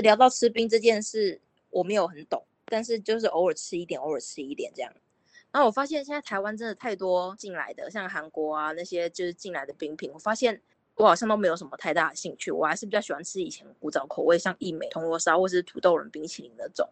聊到吃冰这件事，我没有很懂，但是就是偶尔吃一点，偶尔吃一点这样。然后我发现现在台湾真的太多进来的，像韩国啊那些就是进来的冰品，我发现我好像都没有什么太大的兴趣，我还是比较喜欢吃以前古早口味，像一美铜锣烧或是土豆人冰淇淋那种。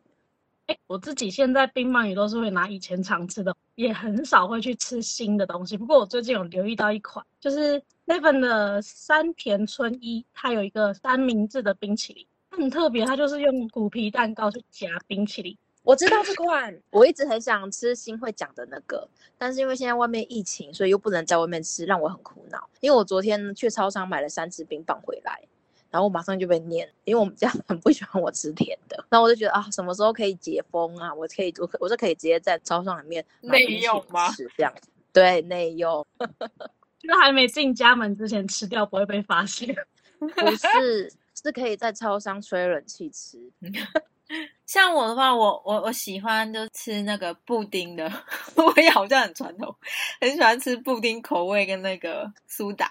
哎，我自己现在冰棒也都是会拿以前常吃的，也很少会去吃新的东西。不过我最近有留意到一款，就是 Seven 的山田春一，它有一个三明治的冰淇淋，很特别，它就是用虎皮蛋糕去夹冰淇淋。我知道这款，我一直很想吃新会讲的那个，但是因为现在外面疫情，所以又不能在外面吃，让我很苦恼。因为我昨天去超商买了三支冰棒回来。然后我马上就被念，因为我们家很不喜欢我吃甜的。然后我就觉得啊，什么时候可以解封啊？我可以，我我是可以直接在超商里面内用吗？这样子，对，内用。就还没进家门之前吃掉不会被发现。不是，是可以在超商吹冷气吃。像我的话，我我我喜欢就吃那个布丁的，我也好像很传统，很喜欢吃布丁口味跟那个苏打。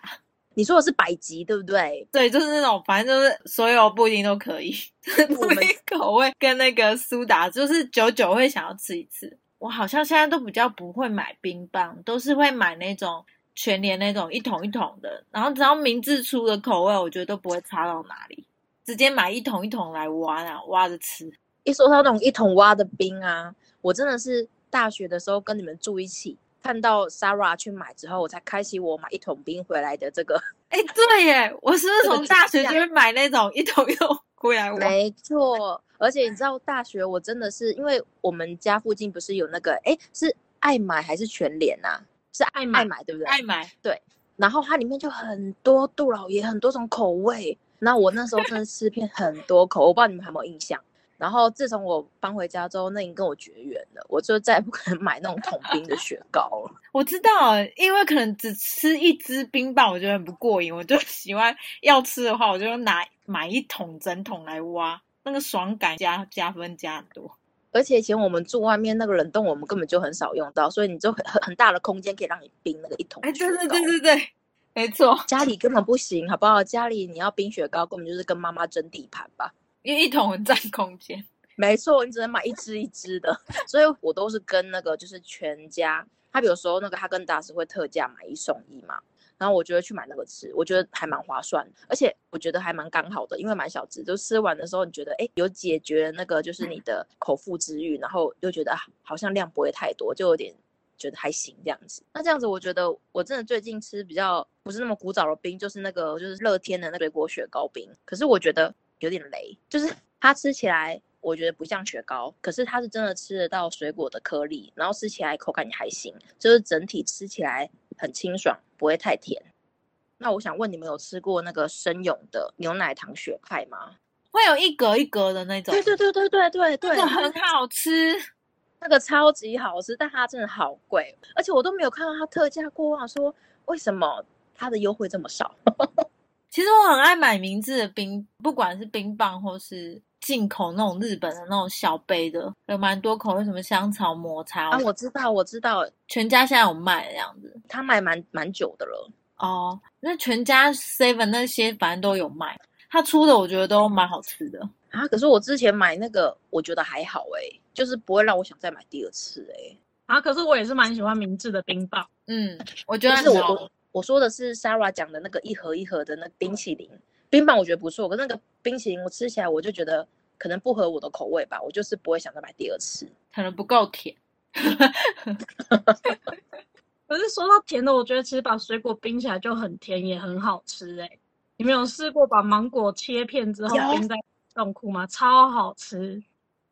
你说的是百吉对不对？对，就是那种，反正就是所有布丁都可以，布丁口味跟那个苏打，就是久久会想要吃一次。我好像现在都比较不会买冰棒，都是会买那种全联那种一桶一桶的，然后只要明治出的口味，我觉得都不会差到哪里，直接买一桶一桶来挖啊，挖着吃。一说到那种一桶挖的冰啊，我真的是大学的时候跟你们住一起。看到 Sarah 去买之后，我才开启我买一桶冰回来的这个。哎，对耶，我是不是从大学就会买那种一桶一桶回来？没错，而且你知道大学我真的是，因为我们家附近不是有那个，哎，是爱买还是全联呐？是爱买，爱买对不对？爱买对。然后它里面就很多杜老爷，很多种口味。那我那时候真的吃遍很多口，我不知道你们有没有印象。然后自从我搬回家之后，那已经跟我绝缘了，我就再也不可能买那种桶冰的雪糕了。我知道，因为可能只吃一支冰棒，我觉得很不过瘾。我就喜欢要吃的话，我就拿买一桶整桶来挖，那个爽感加加分加很多。而且以前我们住外面那个冷冻，我们根本就很少用到，所以你就很很很大的空间可以让你冰那个一桶。哎，对对对对对，没错，家里根本不行，好不好？家里你要冰雪糕，根本就是跟妈妈争地盘吧。因为一桶很占空间，没错，你只能买一支一支的，所以我都是跟那个就是全家，他有时候那个哈根达斯会特价买一送一嘛，然后我觉得去买那个吃，我觉得还蛮划算，而且我觉得还蛮刚好的，因为蛮小只，就吃完的时候你觉得哎有解决那个就是你的口腹之欲，然后又觉得好像量不会太多，就有点觉得还行这样子。那这样子我觉得我真的最近吃比较不是那么古早的冰，就是那个就是乐天的那水果雪糕冰，可是我觉得。有点雷，就是它吃起来我觉得不像雪糕，可是它是真的吃得到水果的颗粒，然后吃起来口感也还行，就是整体吃起来很清爽，不会太甜。那我想问你们有吃过那个生勇的牛奶糖雪派吗？会有一格一格的那种。对对对对对对对，很好吃，那个超级好吃，但它真的好贵，而且我都没有看到它特价过啊，说为什么它的优惠这么少？其实我很爱买名字的冰，不管是冰棒或是进口那种日本的那种小杯的，有蛮多口味，什么香草抹茶啊，我知道，我知道，全家现在有卖这样子，他卖蛮蛮久的了。哦，那全家 Seven 那些反正都有卖，他出的我觉得都蛮好吃的啊。可是我之前买那个，我觉得还好哎，就是不会让我想再买第二次哎。啊，可是我也是蛮喜欢明治的冰棒，嗯，我觉得是我。我说的是 Sarah 讲的那个一盒一盒的那冰淇淋冰棒，我觉得不错。可是那个冰淇淋我吃起来，我就觉得可能不合我的口味吧，我就是不会想再买第二次，可能不够甜。可是说到甜的，我觉得其实把水果冰起来就很甜，也很好吃哎。你们有试过把芒果切片之后冰在冻库吗？超好吃。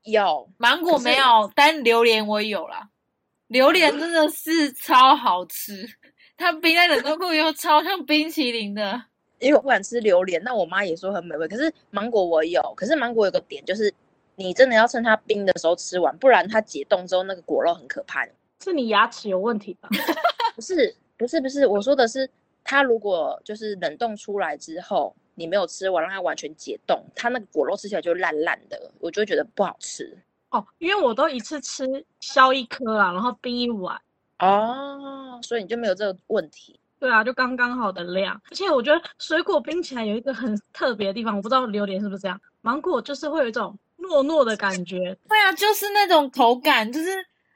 有芒果没有，但榴莲我有啦。榴莲真的是超好吃。它冰在冷冻库又超像冰淇淋的，因为我不敢吃榴莲，那我妈也说很美味。可是芒果我有，可是芒果有个点就是，你真的要趁它冰的时候吃完，不然它解冻之后那个果肉很可怕。是你牙齿有问题吧？不是，不是，不是，我说的是，它如果就是冷冻出来之后，你没有吃完，让它完全解冻，它那个果肉吃起来就烂烂的，我就会觉得不好吃。哦，因为我都一次吃削一颗啊，然后冰一碗。哦，所以你就没有这个问题？对啊，就刚刚好的量。而且我觉得水果冰起来有一个很特别的地方，我不知道榴莲是不是这样。芒果就是会有一种糯糯的感觉。对啊，就是那种口感，就是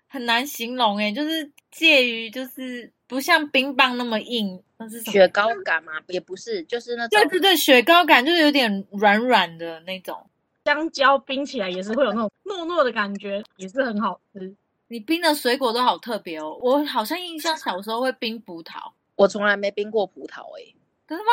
很难形容诶，就是介于就是不像冰棒那么硬，那是雪糕感嘛？也不是，就是那种对对对，雪糕感就是有点软软的那种。香蕉冰起来也是会有那种糯糯的感觉，也是很好吃。你冰的水果都好特别哦，我好像印象小时候会冰葡萄，我从来没冰过葡萄诶。真的吗？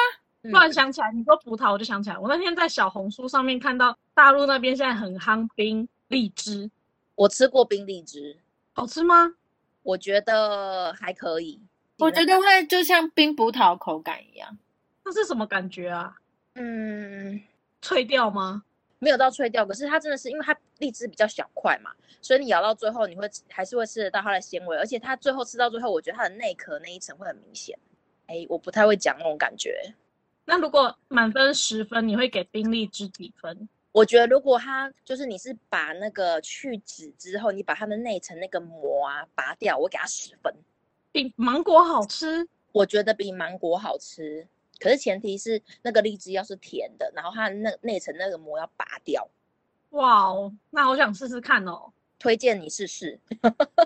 突然想起来，你说葡萄，我就想起来，我那天在小红书上面看到大陆那边现在很夯冰荔枝，我吃过冰荔枝，好吃吗？我觉得还可以，我觉得会就像冰葡萄口感一样，那是什么感觉啊？嗯，脆掉吗？没有到脆掉，可是它真的是因为它荔枝比较小块嘛，所以你咬到最后你会还是会吃得到它的纤维，而且它最后吃到最后，我觉得它的内壳那一层会很明显。哎，我不太会讲那种感觉。那如果满分十分，你会给冰荔枝几分？我觉得如果它就是你是把那个去籽之后，你把它的内层那个膜啊拔掉，我给它十分。比芒果好吃？我觉得比芒果好吃，可是前提是那个荔枝要是甜的，然后它那内层那个膜要拔掉。哇哦，那我想试试看哦。推荐你试试。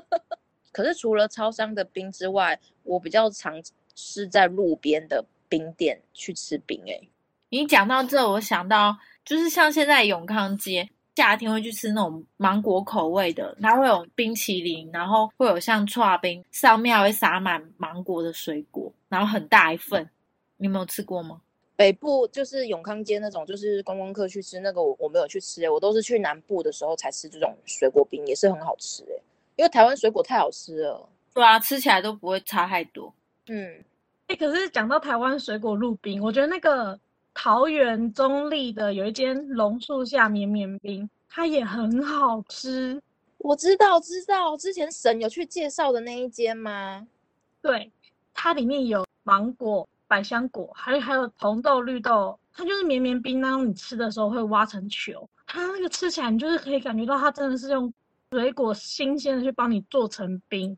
可是除了超商的冰之外，我比较常。是在路边的冰店去吃冰诶。你讲到这，我想到就是像现在永康街夏天会去吃那种芒果口味的，它会有冰淇淋，然后会有像串冰，上面还会撒满芒果的水果，然后很大一份。你没有吃过吗？北部就是永康街那种，就是观光客去吃那个，我我没有去吃诶，我都是去南部的时候才吃这种水果冰，也是很好吃诶。因为台湾水果太好吃了。对啊，吃起来都不会差太多。嗯。哎，可是讲到台湾水果路冰，我觉得那个桃园中立的有一间榕树下绵绵冰，它也很好吃。我知道，知道，之前神有去介绍的那一间吗？对，它里面有芒果、百香果，还有还有红豆、绿豆，它就是绵绵冰，然后你吃的时候会挖成球，它那个吃起来你就是可以感觉到它真的是用水果新鲜的去帮你做成冰，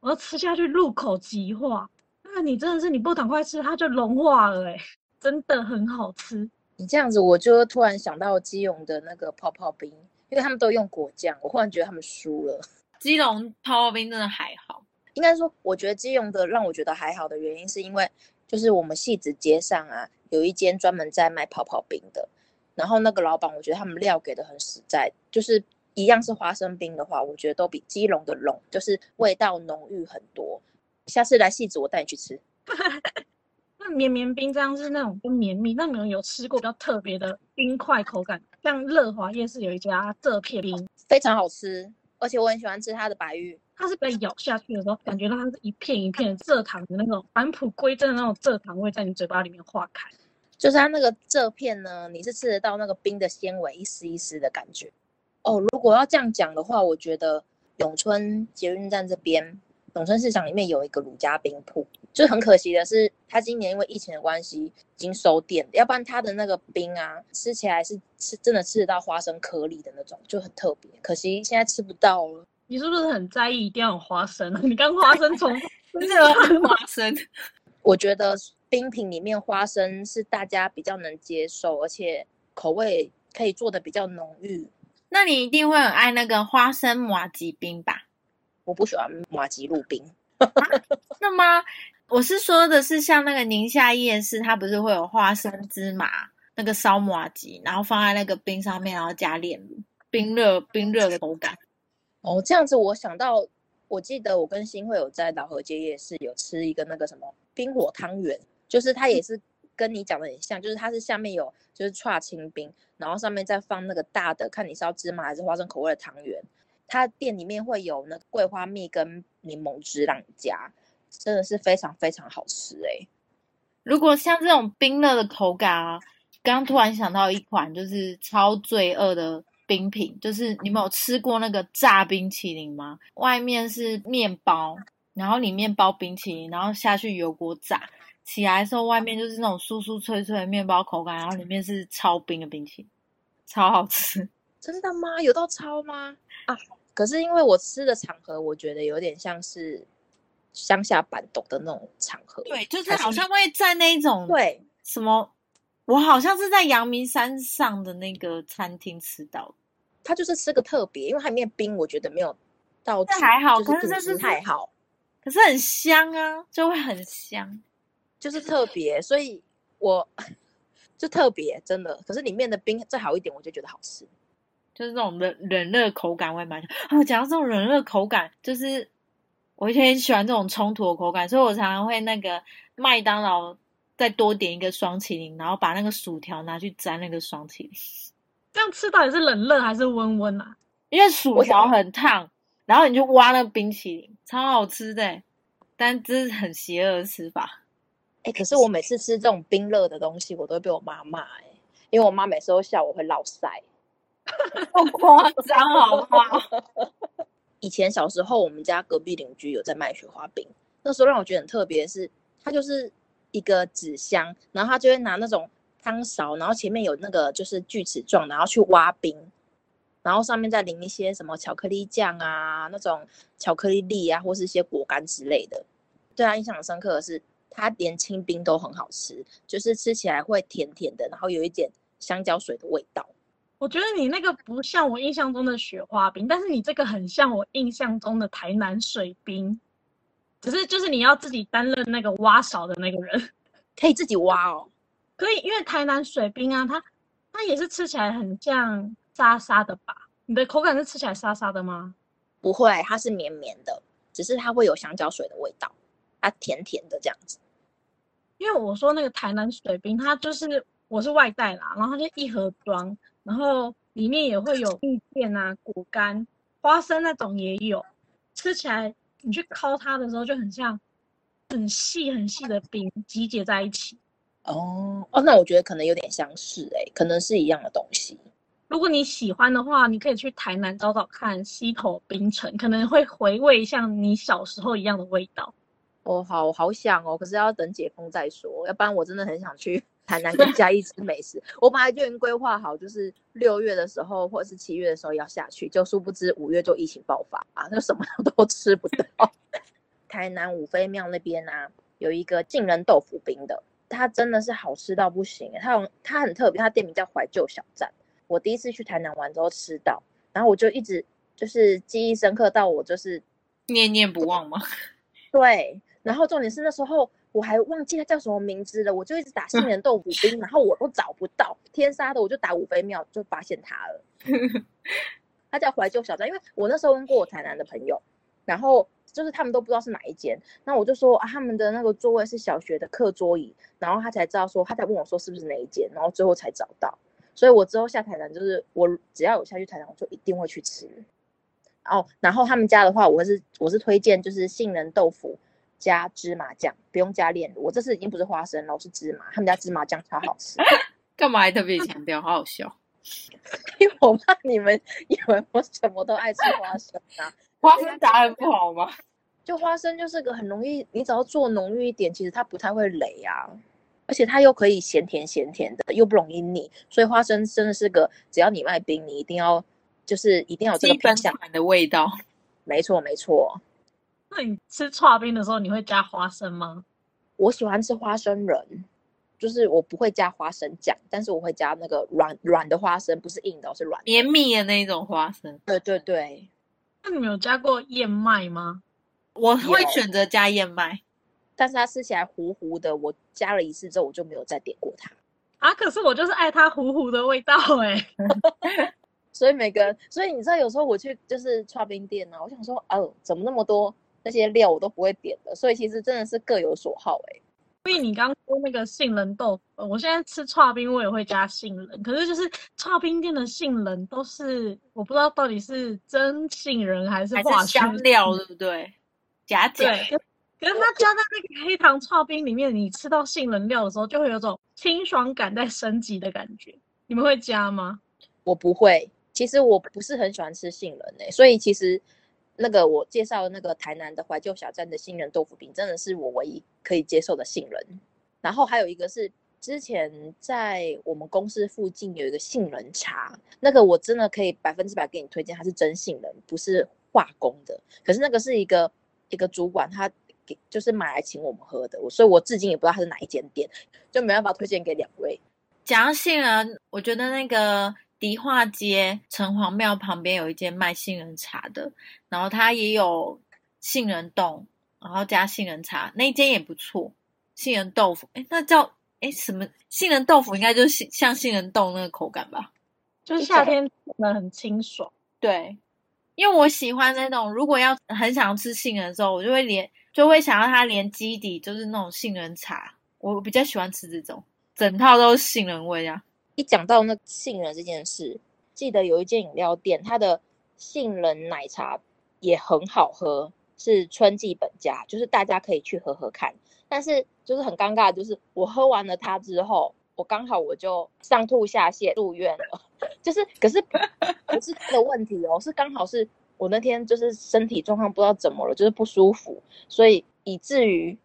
然后吃下去入口即化。那你真的是你不赶快吃，它就融化了哎，真的很好吃。你这样子，我就突然想到基隆的那个泡泡冰，因为他们都用果酱，我忽然觉得他们输了。基隆泡泡冰真的还好，应该说，我觉得基隆的让我觉得还好的原因，是因为就是我们戏子街上啊，有一间专门在卖泡泡冰的，然后那个老板，我觉得他们料给的很实在，就是一样是花生冰的话，我觉得都比基隆的浓，就是味道浓郁很多。下次来戏子，我带你去吃。那绵绵冰这样是那种不绵密，那你们有吃过比较特别的冰块口感？像乐华夜市有一家这片冰，非常好吃，而且我很喜欢吃它的白玉。它是被咬下去的时候，感觉到它是一片一片蔗糖的那种返璞归真的那种蔗糖味在你嘴巴里面化开。就是它那个蔗片呢，你是吃得到那个冰的纤维一丝一丝的感觉。哦，如果要这样讲的话，我觉得永春捷运站这边。永春市场里面有一个鲁家冰铺，就很可惜的是，他今年因为疫情的关系已经收店，要不然他的那个冰啊，吃起来是吃真的吃得到花生颗粒的那种，就很特别。可惜现在吃不到了。你是不是很在意一定要有花生？你刚花生从 真的花生，我觉得冰品里面花生是大家比较能接受，而且口味可以做的比较浓郁。那你一定会很爱那个花生麻吉冰吧？我不喜欢马吉路冰，那么我是说的是像那个宁夏夜市，它不是会有花生芝麻那个烧马吉，然后放在那个冰上面，然后加炼乳，冰热冰热的口感。哦，这样子我想到，我记得我跟新会有在老河街夜市有吃一个那个什么冰火汤圆，就是它也是跟你讲的很像，就是它是下面有就是串清冰，然后上面再放那个大的，看你是要芝麻还是花生口味的汤圆。它店里面会有那个桂花蜜跟柠檬汁让你加，真的是非常非常好吃哎。如果像这种冰乐的口感啊，刚突然想到一款就是超罪恶的冰品，就是你们有吃过那个炸冰淇淋吗？外面是面包，然后里面包冰淇淋，然后下去油锅炸，起来的时候外面就是那种酥酥脆脆的面包口感，然后里面是超冰的冰淇淋，超好吃。真的吗？有到超吗？啊！可是因为我吃的场合，我觉得有点像是乡下板豆的那种场合。对，就是好像会在那种对。什么我好像是在阳明山上的那个餐厅吃到，它就是吃个特别，因为它里面冰，我觉得没有到这还好，可是这是太好，可是很香啊，就会很香，就是特别，所以我 就特别真的，可是里面的冰再好一点，我就觉得好吃，就是那种冷冷热口感我也蛮哦。讲到这种冷热口感，就是我以前很喜欢这种冲突的口感，所以我常常会那个麦当劳。再多点一个双麒麟，然后把那个薯条拿去沾那个双麒麟，这样吃到底是冷热还是温温啊？因为薯条很烫，然后你就挖那个冰淇淋，超好吃的。但这是很邪恶的吃法。哎，可是我每次吃这种冰热的东西，我都会被我妈骂哎，因为我妈每次都笑我会落腮，好夸张好不好？以前小时候，我们家隔壁邻居有在卖雪花冰，那时候让我觉得很特别，是它就是。一个纸箱，然后他就会拿那种汤勺，然后前面有那个就是锯齿状，然后去挖冰，然后上面再淋一些什么巧克力酱啊，那种巧克力粒啊，或是一些果干之类的。对他印象很深刻的是，他连清冰都很好吃，就是吃起来会甜甜的，然后有一点香蕉水的味道。我觉得你那个不像我印象中的雪花冰，但是你这个很像我印象中的台南水冰。只是就是你要自己担任那个挖勺的那个人，可以自己挖哦，可以，因为台南水冰啊，它它也是吃起来很像沙沙的吧？你的口感是吃起来沙沙的吗？不会，它是绵绵的，只是它会有香蕉水的味道，它甜甜的这样子。因为我说那个台南水冰，它就是我是外带啦，然后它就一盒装，然后里面也会有蜜饯啊、果干、花生那种也有，吃起来。你去敲它的时候，就很像很细很细的冰集结在一起。哦哦，那我觉得可能有点相似哎，可能是一样的东西。如果你喜欢的话，你可以去台南找找看溪头冰城，可能会回味像你小时候一样的味道。哦，好好想哦，可是要等解封再说，要不然我真的很想去。台南跟嘉义吃美食，我本来就已经规划好，就是六月的时候或者是七月的时候要下去，就殊不知五月就疫情爆发啊，那什么都 吃不到。台南五妃庙那边啊，有一个杏仁豆腐冰的，它真的是好吃到不行，它有它很特别，它店名叫怀旧小站。我第一次去台南玩之后吃到，然后我就一直就是记忆深刻到我就是念念不忘吗？对，然后重点是那时候。我还忘记它叫什么名字了，我就一直打杏仁豆腐冰，然后我都找不到。天杀的，我就打五妃庙，就发现它了。它叫怀旧小站，因为我那时候问过我台南的朋友，然后就是他们都不知道是哪一间。那我就说啊，他们的那个座位是小学的课桌椅，然后他才知道说，他才问我说是不是哪一间，然后最后才找到。所以我之后下台南，就是我只要有下去台南，我就一定会去吃。哦，然后他们家的话，我是我是推荐就是杏仁豆腐。加芝麻酱，不用加炼乳。我这次已经不是花生了，是芝麻。他们家芝麻酱超好吃。干嘛还特别强调？好好笑。因为我怕你们 以为我什么都爱吃花生啊。花生炸的不好吗？就花生就是个很容易，你只要做浓郁一点，其实它不太会累啊。而且它又可以咸甜咸甜的，又不容易腻。所以花生真的是个，只要你卖冰，你一定要就是一定要有这个品相的味道。没错，没错。那你吃刨冰的时候，你会加花生吗？我喜欢吃花生仁，就是我不会加花生酱，但是我会加那个软软的花生，不是硬的，是软绵密的那种花生。对对对。那你们有加过燕麦吗？我会选择加燕麦，但是它吃起来糊糊的。我加了一次之后，我就没有再点过它。啊，可是我就是爱它糊糊的味道哎。所以每个人，所以你知道，有时候我去就是刨冰店呢，我想说，哦，怎么那么多？那些料我都不会点的，所以其实真的是各有所好哎。所以你刚说那个杏仁豆腐，我现在吃串冰我也会加杏仁，可是就是串冰店的杏仁都是我不知道到底是真杏仁还是化香料，对不对？假假。对，可是它加在那个黑糖串冰里面，你吃到杏仁料的时候，就会有种清爽感在升级的感觉。你们会加吗？我不会，其实我不是很喜欢吃杏仁诶，所以其实。那个我介绍那个台南的怀旧小站的杏仁豆腐饼，真的是我唯一可以接受的杏仁。然后还有一个是之前在我们公司附近有一个杏仁茶，那个我真的可以百分之百给你推荐，它是真杏仁，不是化工的。可是那个是一个一个主管他给就是买来请我们喝的，所以我至今也不知道他是哪一间店，就没办法推荐给两位。讲杏仁，我觉得那个迪化街城隍庙旁边有一间卖杏仁茶的，然后它也有杏仁冻，然后加杏仁茶，那间也不错。杏仁豆腐，哎，那叫哎什么？杏仁豆腐应该就是像杏仁冻那个口感吧？就是夏天真的很清爽。对，因为我喜欢那种，如果要很想吃杏仁的时候，我就会连就会想要它连基底就是那种杏仁茶，我比较喜欢吃这种，整套都是杏仁味啊。一讲到那杏仁这件事，记得有一间饮料店，它的杏仁奶茶也很好喝，是春季本家，就是大家可以去喝喝看。但是就是很尴尬，就是我喝完了它之后，我刚好我就上吐下泻住院了。就是可是不是他的问题哦，是刚好是我那天就是身体状况不知道怎么了，就是不舒服，所以以至于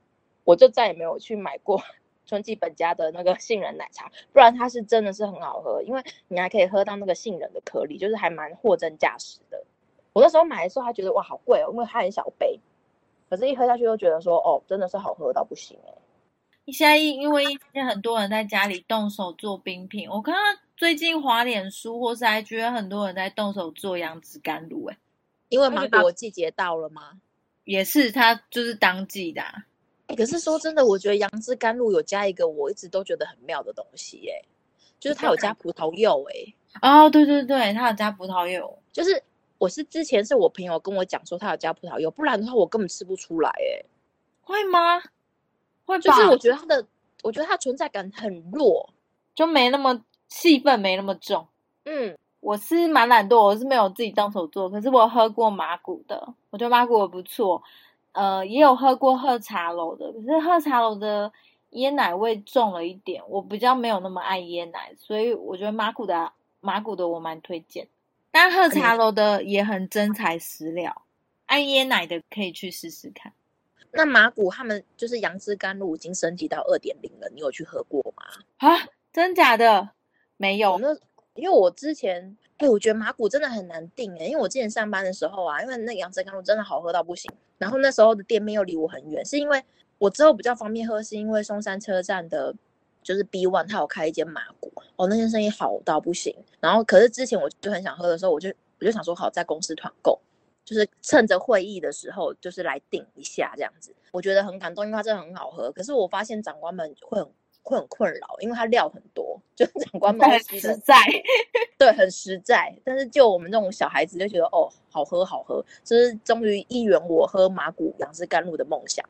我就再也没有去买过春季本家的那个杏仁奶茶，不然它是真的是很好喝，因为你还可以喝到那个杏仁的颗粒，就是还蛮货真价实的。我那时候买的时候，还觉得哇好贵哦，因为它很小杯，可是一喝下去又觉得说哦，真的是好喝到不行哎。现在因为现在很多人在家里动手做冰品，我看到。最近滑脸书或是还觉得很多人在动手做杨枝甘露，哎，因为芒果季节到了吗？也是，它就是当季的。哎，可是说真的，我觉得杨枝甘露有加一个我一直都觉得很妙的东西，哎，就是它有加葡萄柚，哎，哦，对对对，它有加葡萄柚，就是我是之前是我朋友跟我讲说它有加葡萄柚，不然的话我根本吃不出来，哎，会吗？会，就是我觉得它的，我觉得它存在感很弱，就没那么。气氛没那么重，嗯，我是蛮懒惰，我是没有自己动手做，可是我喝过马古的，我觉得马古的不错，呃，也有喝过喝茶楼的，可是喝茶楼的椰奶味重了一点，我比较没有那么爱椰奶，所以我觉得马古的马古的我蛮推荐，但喝茶楼的也很真材实料，爱椰奶的可以去试试看。那马古他们就是杨枝甘露已经升级到二点零了，你有去喝过吗？啊，真假的？没有，那因为我之前，哎，我觉得马古真的很难定哎，因为我之前上班的时候啊，因为那杨枝甘露真的好喝到不行，然后那时候的店面又离我很远，是因为我之后比较方便喝，是因为松山车站的，就是 B One 它有开一间麻古，哦，那间生意好到不行，然后可是之前我就很想喝的时候，我就我就想说好在公司团购，就是趁着会议的时候就是来订一下这样子，我觉得很感动，因为它真的很好喝，可是我发现长官们会很。会很困扰，因为它料很多，就 长官们很实在，对，很实在。但是就我们这种小孩子就觉得哦，好喝好喝，就是终于一圆我喝马古杨枝甘露的梦想。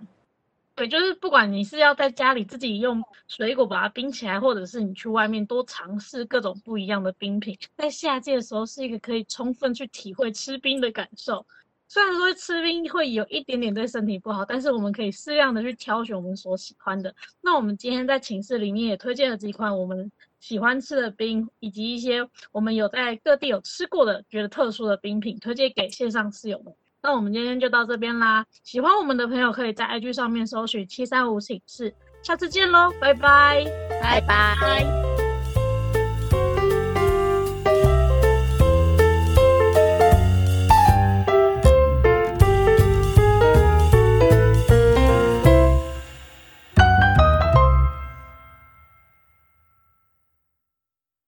对，就是不管你是要在家里自己用水果把它冰起来，或者是你去外面多尝试各种不一样的冰品，在夏季的时候是一个可以充分去体会吃冰的感受。虽然说吃冰会有一点点对身体不好，但是我们可以适量的去挑选我们所喜欢的。那我们今天在寝室里面也推荐了几款我们喜欢吃的冰，以及一些我们有在各地有吃过的觉得特殊的冰品，推荐给线上室友们。那我们今天就到这边啦，喜欢我们的朋友可以在 IG 上面搜寻七三五寝室，下次见喽，拜拜，拜拜。